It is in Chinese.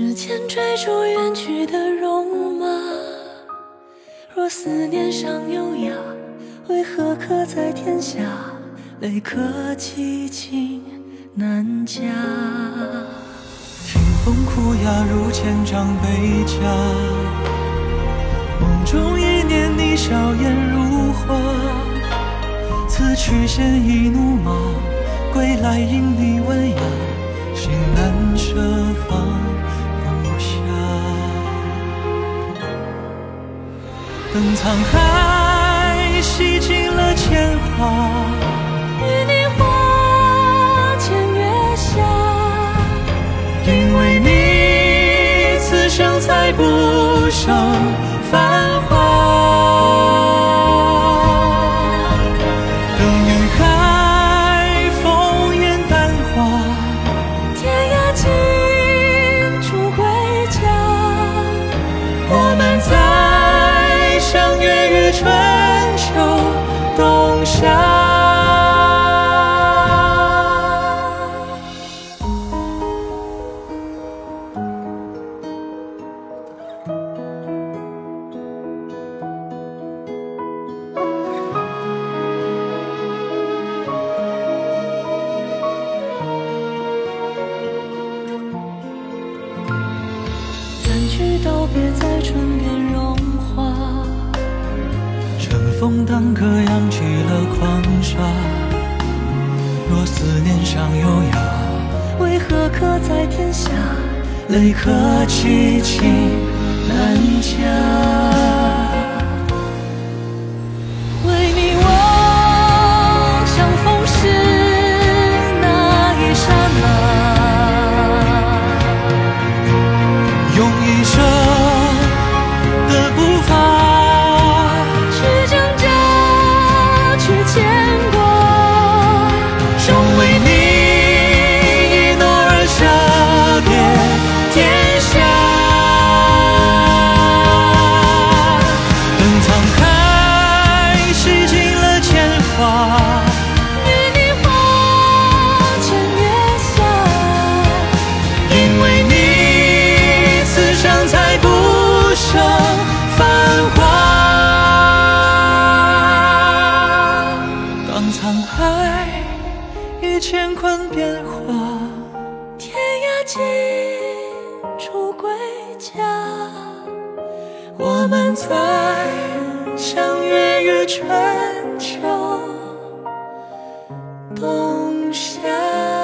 指尖追逐远去的戎马。若思念尚有涯，为何刻在天下？泪可寄情难加。听风哭哑，如千丈悲家。梦中一念你笑颜如花，此去鲜衣怒马，归来因你温雅，心难舍放等沧海洗尽了铅华。与你花前月下，因为你此生再不朽繁华。下。三句道别在唇边风当歌扬起了狂沙。若思念尚有涯，为何刻在天下？泪可寄情难加。春变化天涯尽处归家。我们在相约于春秋冬夏。